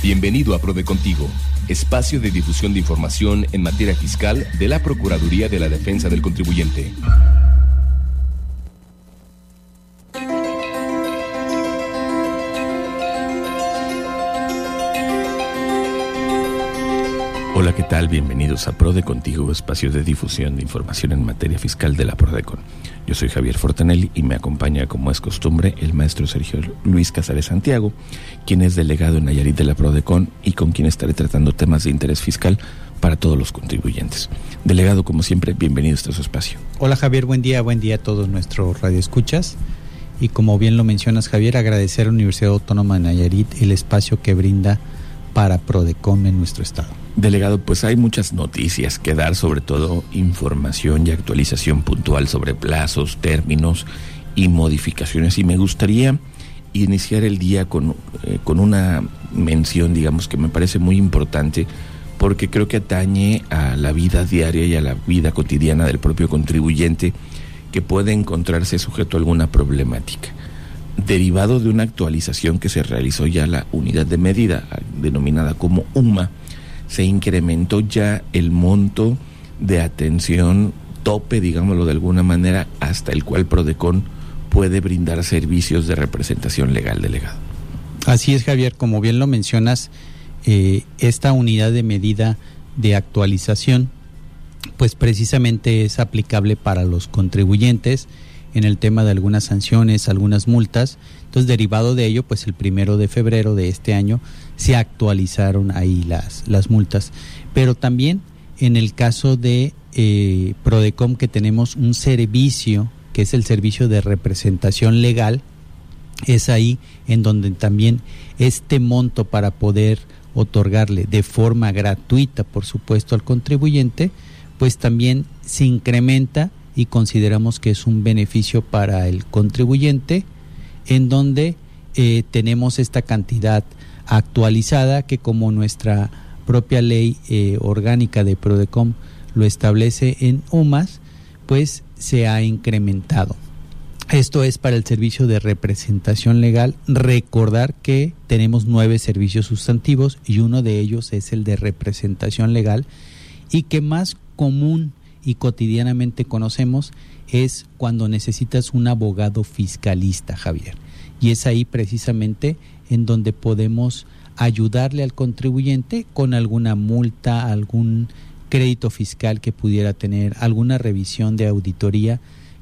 Bienvenido a Prode Contigo, espacio de difusión de información en materia fiscal de la Procuraduría de la Defensa del Contribuyente. Bienvenidos a PRODE Contigo, espacio de difusión de información en materia fiscal de la PRODECON. Yo soy Javier Fortanelli y me acompaña, como es costumbre, el maestro Sergio Luis Casares Santiago, quien es delegado en Nayarit de la PRODECON y con quien estaré tratando temas de interés fiscal para todos los contribuyentes. Delegado, como siempre, bienvenido a este espacio. Hola Javier, buen día, buen día a todos nuestros radioescuchas. Y como bien lo mencionas Javier, agradecer a la Universidad Autónoma de Nayarit el espacio que brinda para PRODECON en nuestro estado. Delegado, pues hay muchas noticias que dar, sobre todo información y actualización puntual sobre plazos, términos y modificaciones. Y me gustaría iniciar el día con, eh, con una mención, digamos, que me parece muy importante, porque creo que atañe a la vida diaria y a la vida cotidiana del propio contribuyente que puede encontrarse sujeto a alguna problemática. Derivado de una actualización que se realizó ya la unidad de medida, denominada como UMA, se incrementó ya el monto de atención tope, digámoslo de alguna manera, hasta el cual Prodecon puede brindar servicios de representación legal delegado. Así es, Javier, como bien lo mencionas, eh, esta unidad de medida de actualización, pues precisamente es aplicable para los contribuyentes en el tema de algunas sanciones, algunas multas. Entonces, derivado de ello, pues el primero de febrero de este año se actualizaron ahí las, las multas. Pero también en el caso de eh, Prodecom que tenemos un servicio, que es el servicio de representación legal, es ahí en donde también este monto para poder otorgarle de forma gratuita, por supuesto, al contribuyente, pues también se incrementa y consideramos que es un beneficio para el contribuyente, en donde eh, tenemos esta cantidad actualizada que como nuestra propia ley eh, orgánica de Prodecom lo establece en UMAS, pues se ha incrementado. Esto es para el servicio de representación legal. Recordar que tenemos nueve servicios sustantivos y uno de ellos es el de representación legal y que más común y cotidianamente conocemos es cuando necesitas un abogado fiscalista, Javier. Y es ahí precisamente en donde podemos ayudarle al contribuyente con alguna multa, algún crédito fiscal que pudiera tener, alguna revisión de auditoría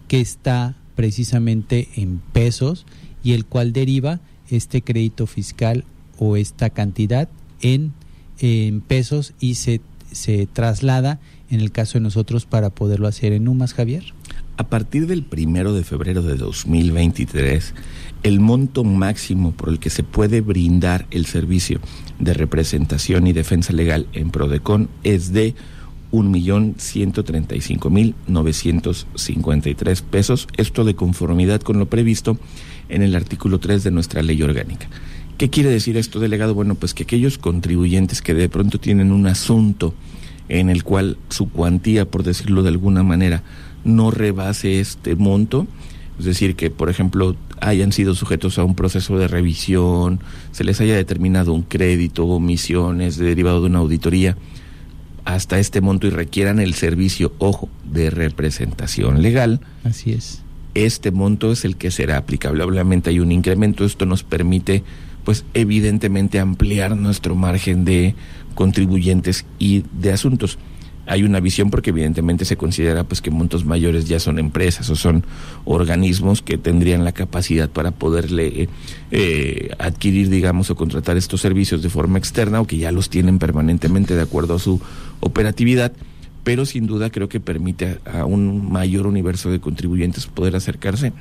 que está precisamente en pesos y el cual deriva este crédito fiscal o esta cantidad en, en pesos y se, se traslada en el caso de nosotros para poderlo hacer en UMAS, Javier. A partir del primero de febrero de 2023, el monto máximo por el que se puede brindar el servicio de representación y defensa legal en Prodecon es de 1.135.953 pesos, esto de conformidad con lo previsto en el artículo 3 de nuestra ley orgánica. ¿Qué quiere decir esto, delegado? Bueno, pues que aquellos contribuyentes que de pronto tienen un asunto en el cual su cuantía, por decirlo de alguna manera, no rebase este monto, es decir, que por ejemplo hayan sido sujetos a un proceso de revisión, se les haya determinado un crédito, omisiones derivado de una auditoría, hasta este monto y requieran el servicio, ojo, de representación legal. Así es. Este monto es el que será aplicable. Obviamente hay un incremento, esto nos permite, pues evidentemente, ampliar nuestro margen de contribuyentes y de asuntos. Hay una visión porque evidentemente se considera pues que montos mayores ya son empresas o son organismos que tendrían la capacidad para poderle eh, adquirir digamos o contratar estos servicios de forma externa o que ya los tienen permanentemente de acuerdo a su operatividad pero sin duda creo que permite a, un mayor universo de contribuyentes poder acercarse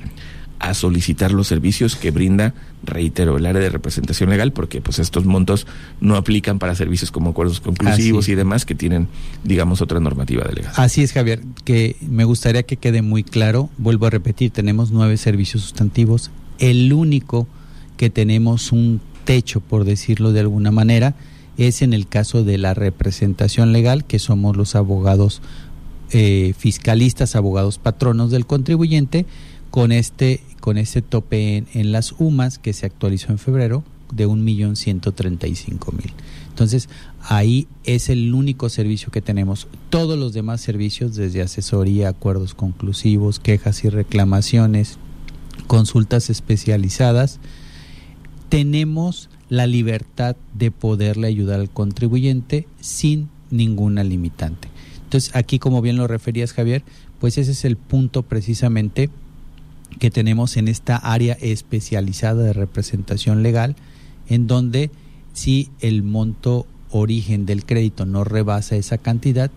a solicitar los servicios que brinda, reitero, el área de representación legal, porque pues estos montos no aplican para servicios como acuerdos conclusivos y demás que tienen, digamos, otra normativa delegada. Así es, Javier, que me gustaría que quede muy claro, vuelvo a repetir, tenemos nueve servicios sustantivos, el único que tenemos un techo, por decirlo de alguna manera, es en el caso de la representación legal, que somos los abogados eh, fiscalistas, abogados patronos del contribuyente, con este, con este tope en, las UMAS que se actualizó en febrero de 1.135.000. Entonces, ahí es el único servicio que tenemos. Todos los demás servicios, desde asesoría, acuerdos conclusivos, quejas y reclamaciones, consultas especializadas, tenemos la libertad de poderle ayudar al contribuyente sin ninguna limitante. Entonces, aquí, como bien lo referías, Javier, pues ese es el punto precisamente que tenemos en esta área especializada de representación legal, en donde si el monto origen del crédito no rebasa esa cantidad,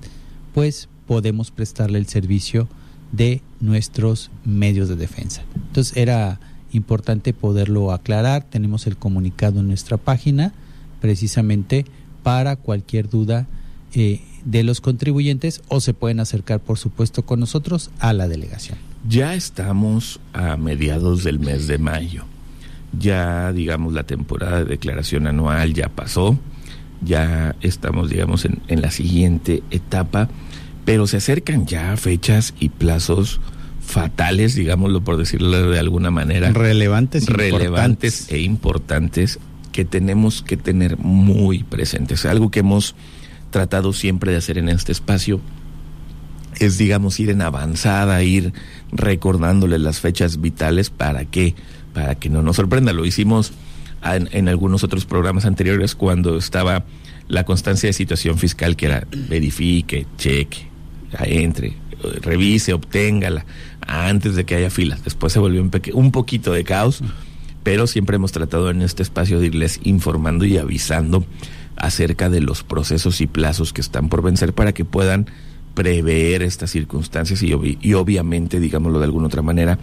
pues podemos prestarle el servicio de nuestros medios de defensa. Entonces era importante poderlo aclarar, tenemos el comunicado en nuestra página precisamente para cualquier duda eh, de los contribuyentes o se pueden acercar por supuesto con nosotros a la delegación. Ya estamos a mediados del mes de mayo. Ya, digamos, la temporada de declaración anual ya pasó. Ya estamos, digamos, en, en la siguiente etapa. Pero se acercan ya fechas y plazos fatales, digámoslo por decirlo de alguna manera. Relevantes, relevantes importantes. e importantes que tenemos que tener muy presentes. Algo que hemos tratado siempre de hacer en este espacio es, digamos, ir en avanzada, ir recordándole las fechas vitales para que, para que no nos sorprenda. Lo hicimos en, algunos otros programas anteriores cuando estaba la constancia de situación fiscal que era verifique, cheque, entre, revise, obténgala antes de que haya filas. Después se volvió un, un poquito de caos, pero siempre hemos tratado en este espacio de irles informando y avisando acerca de los procesos y plazos que están por vencer para que puedan prever estas circunstancias y, obviamente, digámoslo de alguna otra manera,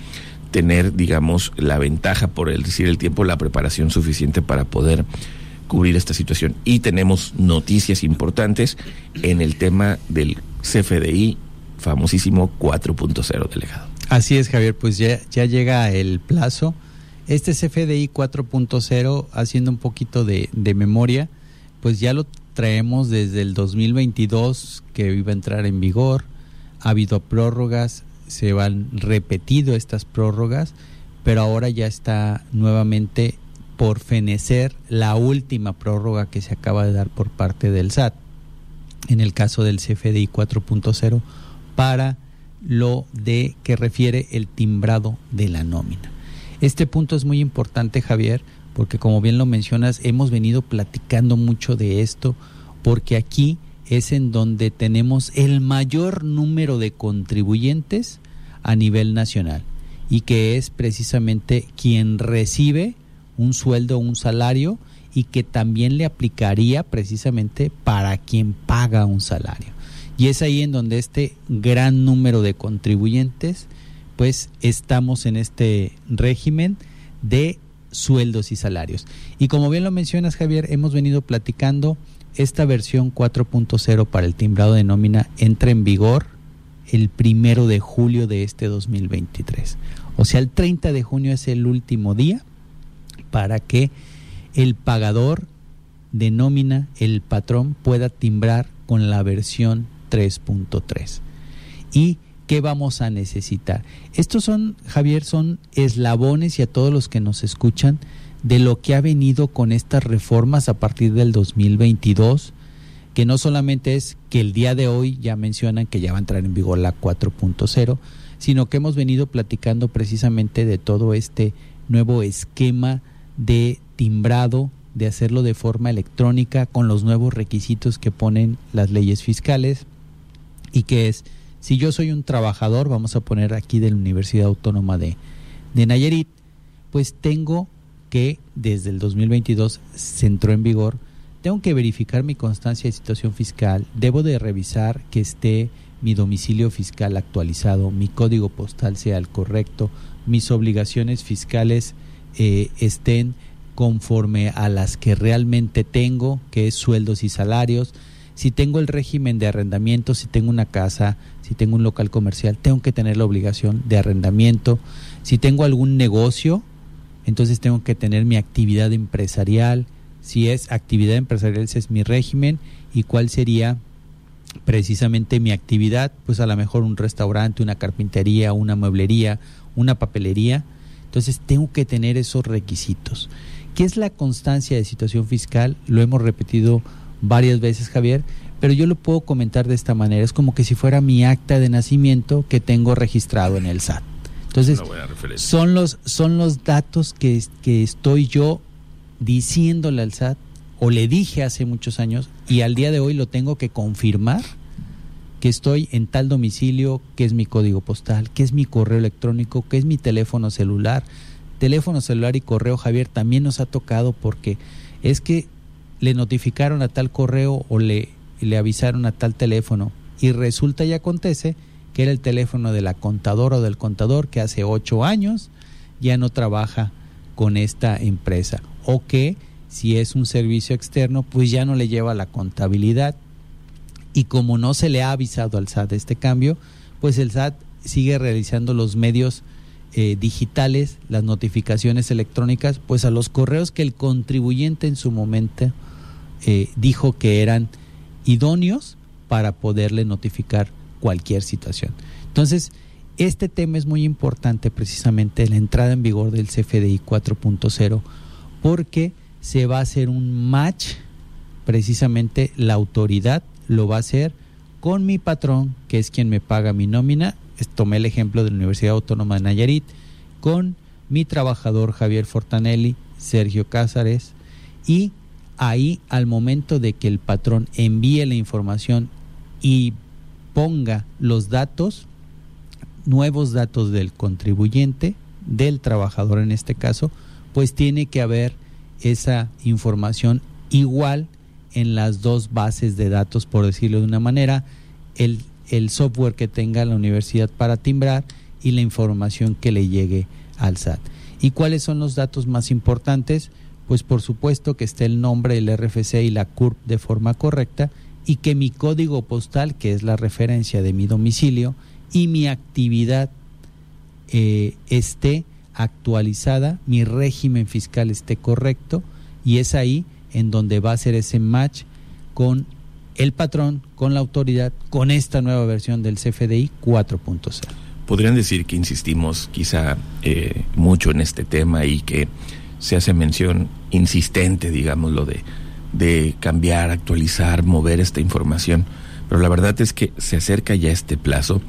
tener, digamos, la ventaja, por el decir el tiempo, la preparación suficiente para poder cubrir esta situación. Y tenemos noticias importantes en el tema del CFDI, famosísimo 4.0 delegado. Así es, Javier, pues ya, ya llega el plazo. Este CFDI 4.0, haciendo un poquito de, de memoria, pues ya lo traemos desde el 2022 que iba a entrar en vigor. Ha habido prórrogas, se van repetido estas prórrogas, pero ahora ya está nuevamente por fenecer la última prórroga que se acaba de dar por parte del SAT, en el caso del CFDI 4.0, para lo de que refiere el timbrado de la nómina. Este punto es muy importante, Javier, porque como bien lo mencionas, hemos venido platicando mucho de esto, porque aquí es en donde tenemos el mayor número de contribuyentes a nivel nacional y que es precisamente quien recibe un sueldo un salario y que también le aplicaría precisamente para quien paga un salario. Y es ahí en donde este gran número de contribuyentes, pues estamos en este régimen de sueldos y salarios. Y como bien lo mencionas, Javier, hemos venido platicando, esta versión 4.0 para el timbrado de nómina entra en vigor el primero de julio de este 2023. O sea, el 30 de junio es el último día para que el pagador de nómina, el patrón, pueda timbrar con la versión 3.3. Y ¿qué vamos a necesitar? Estos son, Javier, son eslabones y a todos los que nos escuchan de lo que ha venido con estas reformas a partir del 2022, que no solamente es que el día de hoy ya mencionan que ya va a entrar en vigor la 4.0, sino que hemos venido platicando precisamente de todo este nuevo esquema de timbrado, de hacerlo de forma electrónica con los nuevos requisitos que ponen las leyes fiscales y que es si yo soy un trabajador, vamos a poner aquí de la Universidad Autónoma de, de Nayarit, pues tengo que desde el 2022 se entró en vigor, tengo que verificar mi constancia de situación fiscal, debo de revisar que esté mi domicilio fiscal actualizado, mi código postal sea el correcto, mis obligaciones fiscales eh, estén conforme a las que realmente tengo, que es sueldos y salarios. Si tengo el régimen de arrendamiento, si tengo una casa, si tengo un local comercial, tengo que tener la obligación de arrendamiento. Si tengo algún negocio, entonces tengo que tener mi actividad empresarial. Si es actividad empresarial, ese es mi régimen. ¿Y cuál sería precisamente mi actividad? Pues a lo mejor un restaurante, una carpintería, una mueblería, una papelería. Entonces tengo que tener esos requisitos. ¿Qué es la constancia de situación fiscal? Lo hemos repetido varias veces, Javier, pero yo lo puedo comentar de esta manera. Es como que si fuera mi acta de nacimiento que tengo registrado en el SAT. Entonces, son los, son los datos que, que estoy yo diciéndole al SAT o le dije hace muchos años y al día de hoy lo tengo que confirmar que estoy en tal domicilio, que es mi código postal, que es mi correo electrónico, que es mi teléfono celular. Teléfono celular y correo, Javier, también nos ha tocado porque es que le notificaron a tal correo o le, le avisaron a tal teléfono y resulta y acontece que era el teléfono de la contadora o del contador que hace ocho años ya no trabaja con esta empresa o que si es un servicio externo pues ya no le lleva la contabilidad. Y como no se le ha avisado al SAT este cambio pues el SAT sigue realizando los medios eh, digitales, las notificaciones electrónicas, pues a los correos que el contribuyente en su momento eh, dijo que eran idóneos para poderle notificar cualquier situación. Entonces, este tema es muy importante precisamente la entrada en vigor del CFDI 4.0 porque se va a hacer un match, precisamente la autoridad lo va a hacer con mi patrón, que es quien me paga mi nómina. Tomé el ejemplo de la Universidad Autónoma de Nayarit, con mi trabajador Javier Fortanelli, Sergio Cázares, y ahí al momento de que el patrón envíe la información y ponga los datos, nuevos datos del contribuyente, del trabajador en este caso, pues tiene que haber esa información igual en las dos bases de datos, por decirlo de una manera, el, el software que tenga la universidad para timbrar y la información que le llegue al SAT. ¿Y cuáles son los datos más importantes? Pues por supuesto que esté el nombre, el RFC y la CURP de forma correcta y que mi código postal, que es la referencia de mi domicilio, y mi actividad eh, esté actualizada, mi régimen fiscal esté correcto, y es ahí en donde va a ser ese match con el patrón, con la autoridad, con esta nueva versión del CFDI 4.0. Podrían decir que insistimos quizá eh, mucho en este tema y que se hace mención insistente, digámoslo, de de cambiar, actualizar, mover esta información. Pero la verdad es que se acerca ya este plazo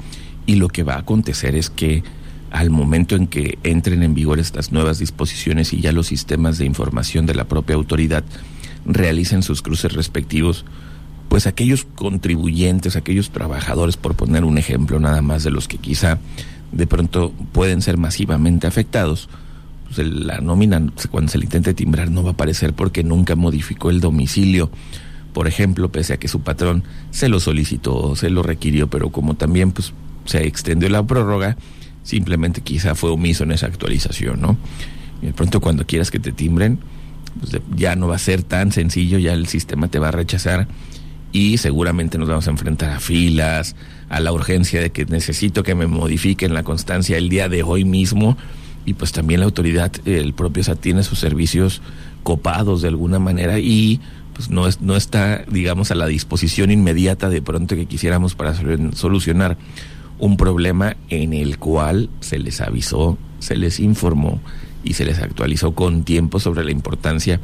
y lo que va a acontecer es que al momento en que entren en vigor estas nuevas disposiciones y ya los sistemas de información de la propia autoridad realicen sus cruces respectivos, pues aquellos contribuyentes, aquellos trabajadores, por poner un ejemplo nada más de los que quizá de pronto pueden ser masivamente afectados, pues, la nómina cuando se le intente timbrar no va a aparecer porque nunca modificó el domicilio. Por ejemplo, pese a que su patrón se lo solicitó, se lo requirió, pero como también pues se extendió la prórroga, simplemente quizá fue omiso en esa actualización, ¿no? Y de pronto cuando quieras que te timbren, pues ya no va a ser tan sencillo, ya el sistema te va a rechazar y seguramente nos vamos a enfrentar a filas, a la urgencia de que necesito que me modifiquen la constancia el día de hoy mismo y pues también la autoridad, el propio SAT tiene sus servicios copados de alguna manera y pues no, es, no está, digamos, a la disposición inmediata de pronto que quisiéramos para solucionar un problema en el cual se les avisó, se les informó y se les actualizó con tiempo sobre la importancia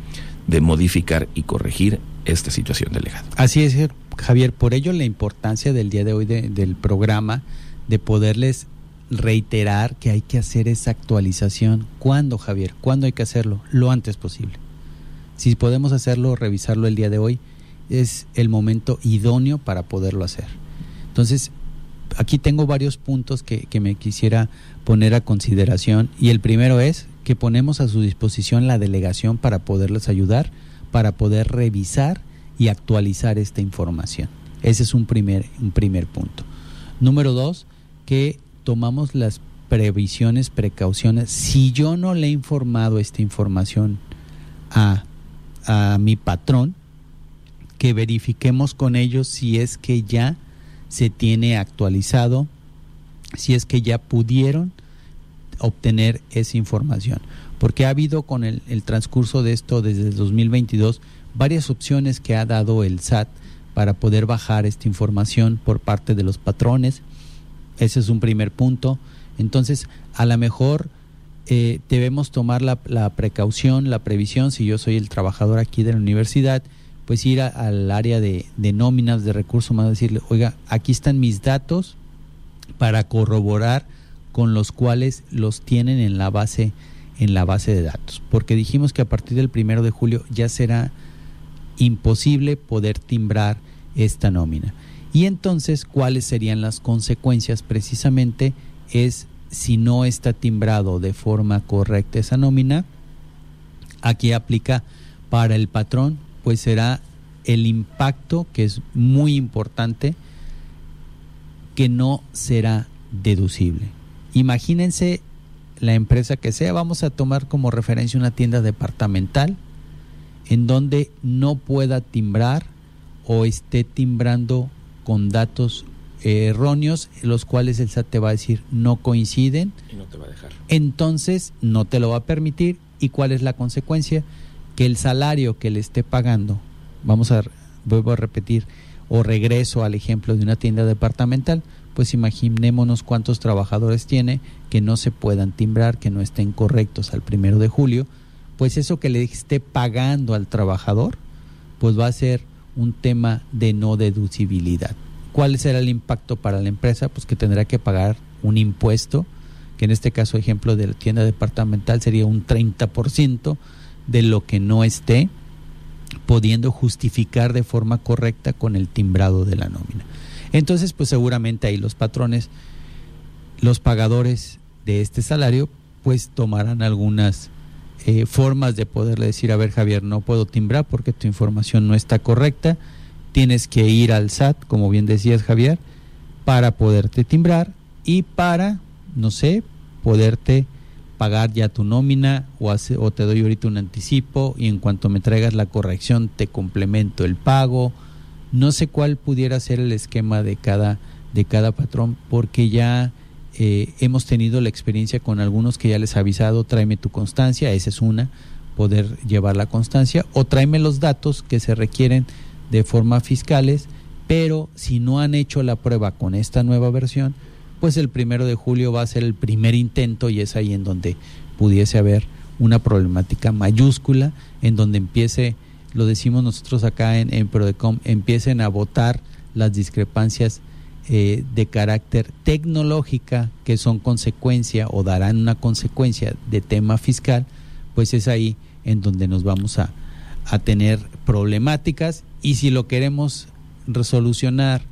de modificar y corregir esta situación delegada. Así es, Javier, por ello la importancia del día de hoy del programa de poderles reiterar que hay que hacer esa actualización. ¿Cuándo, Javier? ¿Cuándo hay que hacerlo? Lo antes posible. Si podemos hacerlo, revisarlo el día de hoy, es el momento idóneo para poderlo hacer. Entonces, aquí tengo varios puntos que, que me quisiera poner a consideración y el primero es que ponemos a su disposición la delegación para poderles ayudar, para poder revisar y actualizar esta información. Ese es un primer, un primer punto. Número dos, que tomamos las previsiones, precauciones. Si yo no le he informado esta información a, a mi patrón, que verifiquemos con ellos si es que ya se tiene actualizado, si es que ya pudieron obtener esa información. Porque ha habido con el, el transcurso de esto desde el 2022 varias opciones que ha dado el SAT para poder bajar esta información por parte de los patrones. Ese es un primer punto. Entonces, a lo mejor eh, debemos tomar la, precaución, la previsión, si yo soy el trabajador aquí de la universidad, pues ir al área de, de, nóminas, de recursos humanos, decirle, oiga, aquí están mis datos para corroborar con los cuales los tienen en la base en la base de datos, porque dijimos que a partir del primero de julio ya será imposible poder timbrar esta nómina. Y entonces, ¿cuáles serían las consecuencias? Precisamente es si no está timbrado de forma correcta esa nómina, aquí aplica para el patrón, pues será el impacto, que es muy importante, que no será deducible. Imagínense la empresa que sea, vamos a tomar como referencia una tienda departamental en donde no pueda timbrar o esté timbrando con datos erróneos, los cuales el SAT te va a decir no coinciden. Y no te va a dejar. Entonces no te lo va a permitir. ¿Y cuál es la consecuencia? Que el salario que le esté pagando, vamos a, vuelvo a repetir, o regreso al ejemplo de una tienda departamental, pues imaginémonos cuántos trabajadores tiene que no se puedan timbrar, que no estén correctos al primero de julio, pues eso que le esté pagando al trabajador, pues va a ser un tema de no deducibilidad. ¿Cuál será el impacto para la empresa? Pues que tendrá que pagar un impuesto, que en este caso, ejemplo de la tienda departamental, sería un 30% de lo que no esté pudiendo justificar de forma correcta con el timbrado de la nómina. Entonces, pues seguramente ahí los patrones, los pagadores de este salario, pues tomarán algunas eh, formas de poderle decir, a ver Javier, no puedo timbrar porque tu información no está correcta, tienes que ir al SAT, como bien decías Javier, para poderte timbrar y para, no sé, poderte pagar ya tu nómina o, hace, o te doy ahorita un anticipo y en cuanto me traigas la corrección te complemento el pago. No sé cuál pudiera ser el esquema de cada, de cada patrón porque ya eh, hemos tenido la experiencia con algunos que ya les ha avisado, tráeme tu constancia, esa es una, poder llevar la constancia, o tráeme los datos que se requieren de forma fiscales, pero si no han hecho la prueba con esta nueva versión, pues el primero de julio va a ser el primer intento y es ahí en donde pudiese haber una problemática mayúscula, en donde empiece, lo decimos nosotros acá en, en Prodecom, empiecen a votar las discrepancias eh, de carácter tecnológica que son consecuencia o darán una consecuencia de tema fiscal, pues es ahí en donde nos vamos a, a tener problemáticas y si lo queremos resolucionar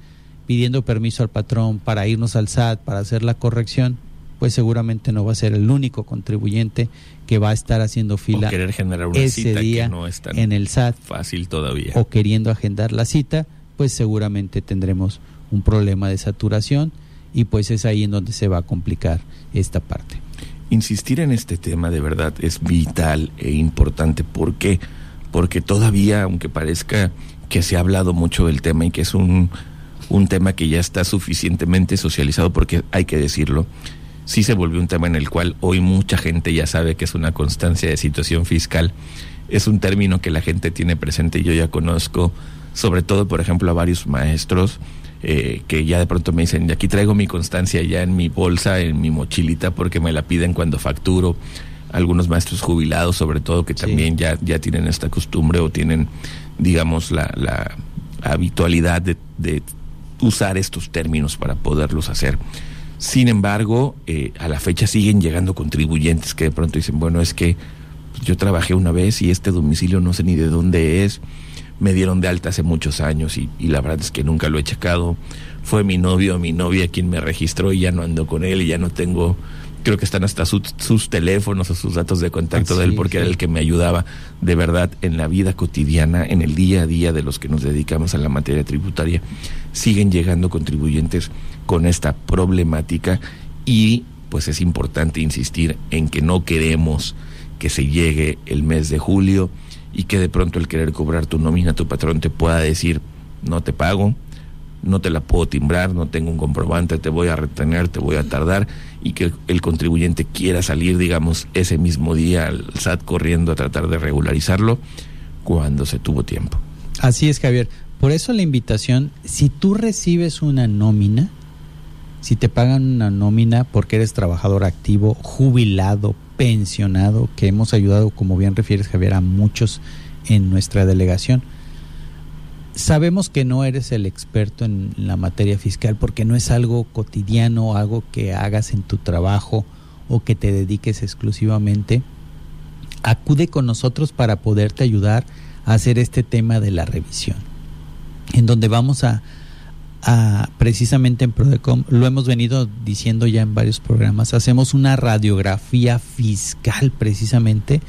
pidiendo permiso al patrón para irnos al SAT para hacer la corrección, pues seguramente no va a ser el único contribuyente que va a estar haciendo fila o querer generar una ese cita día que no es tan en el SAT fácil todavía. o queriendo agendar la cita, pues seguramente tendremos un problema de saturación y pues es ahí en donde se va a complicar esta parte. Insistir en este tema de verdad es vital e importante. ¿Por qué? Porque todavía, aunque parezca que se ha hablado mucho del tema y que es un, un tema que ya está suficientemente socializado, porque hay que decirlo, sí se volvió un tema en el cual hoy mucha gente ya sabe que es una constancia de situación fiscal. Es un término que la gente tiene presente yo ya conozco, sobre todo, por ejemplo, a varios maestros eh, que ya de pronto me dicen, aquí traigo mi constancia ya en mi bolsa, en mi mochilita, porque me la piden cuando facturo. Algunos maestros jubilados, sobre todo, que también ya, ya tienen esta costumbre o tienen, digamos, la, la habitualidad de, de usar estos términos para poderlos hacer. Sin embargo, eh, a la fecha siguen llegando contribuyentes que de pronto dicen, bueno, es que yo trabajé una vez y este domicilio no sé ni de dónde es, me dieron de alta hace muchos años y, y la verdad es que nunca lo he checado. Fue mi novio o mi novia quien me registró y ya no ando con él y ya no tengo creo que están hasta sus teléfonos o sus datos de contacto de él porque era el que me ayudaba de verdad en la vida cotidiana, en el día a día de los que nos dedicamos a la materia tributaria. Siguen llegando contribuyentes con esta problemática y pues es importante insistir en que no queremos que se llegue el mes de julio y que de pronto el querer cobrar tu nómina, tu patrón te pueda decir, no te pago, no te la puedo timbrar, no tengo un comprobante, te voy a retener, te voy a tardar y que el contribuyente quiera salir, digamos, ese mismo día al SAT corriendo a tratar de regularizarlo cuando se tuvo tiempo. Así es, Javier. Por eso la invitación, si tú recibes una nómina, si te pagan una nómina porque eres trabajador activo, jubilado, pensionado, que hemos ayudado, como bien refieres, Javier, a muchos en nuestra delegación, sabemos que no eres el experto en la materia fiscal porque no es algo cotidiano, algo que hagas en tu trabajo o que te dediques exclusivamente. Acude con nosotros para poderte ayudar a hacer este tema de la revisión, en donde vamos a, precisamente en Prodecom, lo hemos venido diciendo ya en varios programas, hacemos una radiografía fiscal precisamente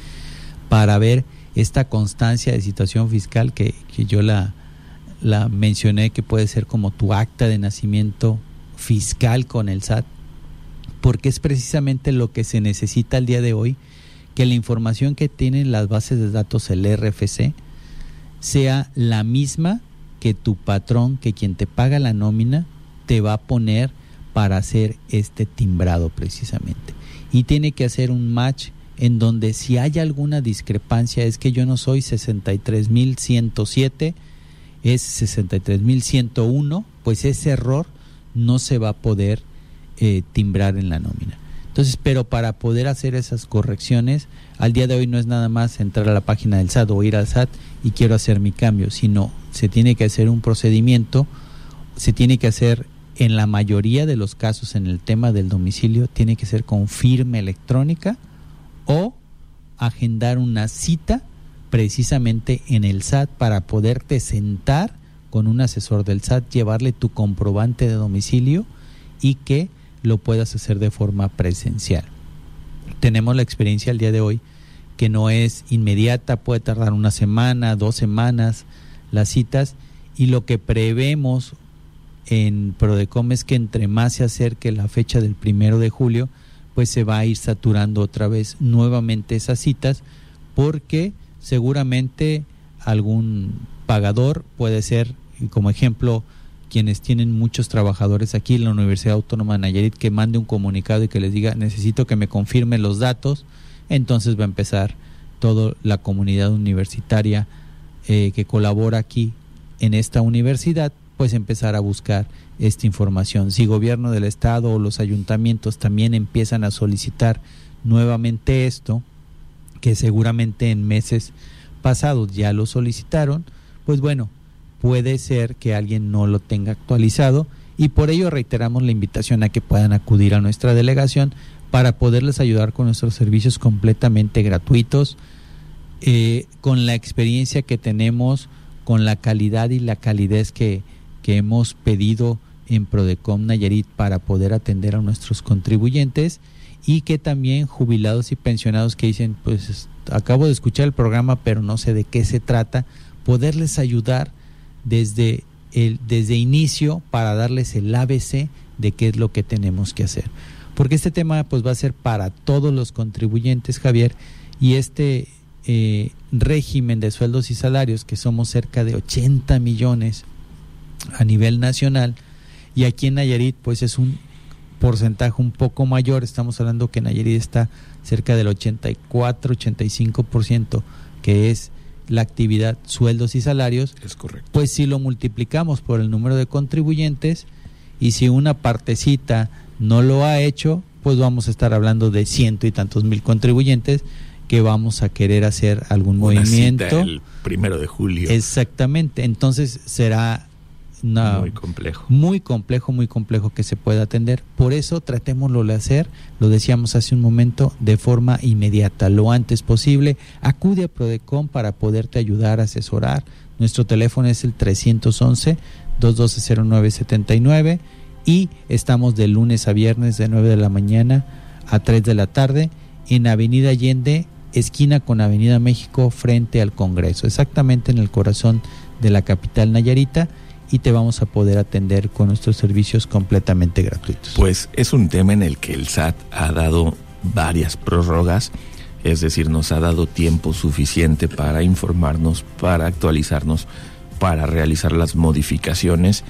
para ver esta constancia de situación fiscal que, que yo la, la mencioné que puede ser como tu acta de nacimiento fiscal con el SAT, porque es precisamente lo que se necesita al día de hoy, que la información que tienen las bases de datos, el RFC, sea la misma que tu patrón, que quien te paga la nómina, te va a poner para hacer este timbrado precisamente. Y tiene que hacer un match en donde si hay alguna discrepancia, es que yo no soy 63.107, es 63.101, pues ese error no se va a poder eh, timbrar en la nómina. Entonces, pero para poder hacer esas correcciones, al día de hoy no es nada más entrar a la página del SAT o ir al SAT y quiero hacer mi cambio, sino se tiene que hacer un procedimiento, se tiene que hacer en la mayoría de los casos en el tema del domicilio, tiene que ser con firma electrónica o agendar una cita precisamente en el SAT para poderte sentar con un asesor del SAT, llevarle tu comprobante de domicilio y que lo puedas hacer de forma presencial. Tenemos la experiencia al día de hoy que no es inmediata, puede tardar una semana, dos semanas las citas y lo que prevemos en Prodecom es que entre más se acerque la fecha del primero de julio, pues se va a ir saturando otra vez nuevamente esas citas porque seguramente algún pagador puede ser, como ejemplo, quienes tienen muchos trabajadores aquí en la Universidad Autónoma de Nayarit, que mande un comunicado y que les diga, necesito que me confirme los datos, entonces va a empezar toda la comunidad universitaria eh, que colabora aquí en esta universidad, pues empezar a buscar esta información. Si gobierno del estado o los ayuntamientos también empiezan a solicitar nuevamente esto, que seguramente en meses pasados ya lo solicitaron, pues bueno, puede ser que alguien no lo tenga actualizado y por ello reiteramos la invitación a que puedan acudir a nuestra delegación para poderles ayudar con nuestros servicios completamente gratuitos, eh, con la experiencia que tenemos, con la calidad y la calidez que, que hemos pedido en Prodecom Nayarit para poder atender a nuestros contribuyentes y que también jubilados y pensionados que dicen, pues acabo de escuchar el programa, pero no sé de qué se trata, poderles ayudar desde el desde inicio para darles el ABC de qué es lo que tenemos que hacer. Porque este tema pues va a ser para todos los contribuyentes, Javier, y este eh, régimen de sueldos y salarios, que somos cerca de 80 millones a nivel nacional, y aquí en Nayarit pues es un porcentaje un poco mayor, estamos hablando que Nayarit está cerca del 84-85%, que es la actividad sueldos y salarios, es correcto. pues si lo multiplicamos por el número de contribuyentes y si una partecita no lo ha hecho, pues vamos a estar hablando de ciento y tantos mil contribuyentes que vamos a querer hacer algún movimiento. el primero de julio. Exactamente, entonces será muy complejo. Muy complejo, muy complejo que se pueda atender. Por eso tratémoslo de hacer, lo decíamos hace un momento, de forma inmediata, lo antes posible. Acude a Prodecom para poderte ayudar, a asesorar. Nuestro teléfono es el 311-212-0979 y estamos de lunes a viernes de 9 de la mañana a 3 de la tarde en Avenida Allende, esquina con Avenida México, frente al Congreso, exactamente en el corazón de la capital Nayarita y te vamos a poder atender con nuestros servicios completamente gratuitos. Pues es un tema en el que el SAT ha dado varias prórrogas, es decir, nos ha dado tiempo suficiente para informarnos, para actualizarnos, para realizar las modificaciones.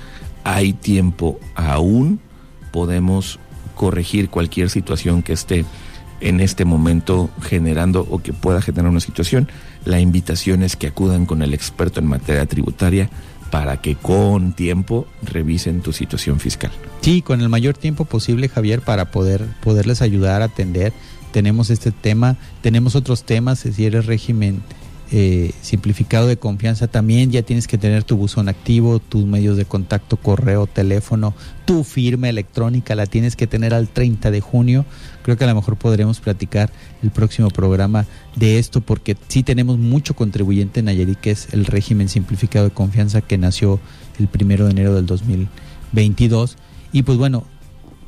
Hay tiempo aún, podemos corregir cualquier situación que esté en este momento generando o que pueda generar una situación. La invitación es que acudan con el experto en materia tributaria para que con tiempo revisen tu situación fiscal. Sí, con el mayor tiempo posible, Javier, para poder poderles ayudar a atender. Tenemos este tema, tenemos otros temas, si eres régimen eh, simplificado de confianza, también ya tienes que tener tu buzón activo, tus medios de contacto, correo, teléfono, tu firma electrónica, la tienes que tener al 30 de junio. Creo que a lo mejor podremos platicar el próximo programa de esto porque sí tenemos mucho contribuyente en Nayarit, que es el régimen simplificado de confianza que nació el primero de enero del 2022. Y pues bueno,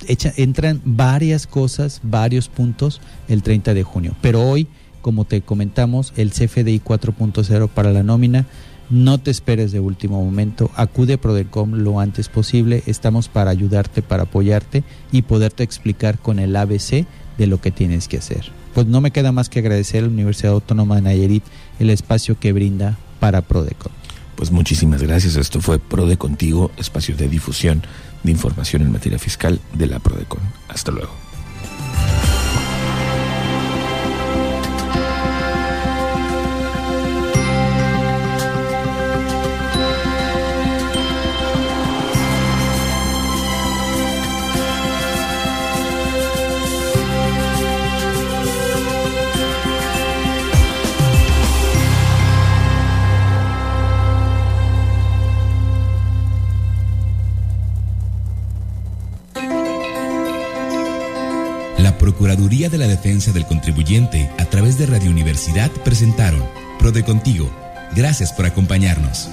entran varias cosas, varios puntos el 30 de junio. Pero hoy, como te comentamos, el CFDI 4.0 para la nómina no te esperes de último momento, acude a Prodecom lo antes posible, estamos para ayudarte, para apoyarte y poderte explicar con el ABC de lo que tienes que hacer. Pues no me queda más que agradecer a la Universidad Autónoma de Nayarit el espacio que brinda para Prodecom. Pues muchísimas gracias, esto fue Prode Contigo, espacio de difusión de información en materia fiscal de la Prodecon. Hasta luego. Procuraduría de la Defensa del Contribuyente a través de Radio Universidad presentaron Prode Contigo. Gracias por acompañarnos.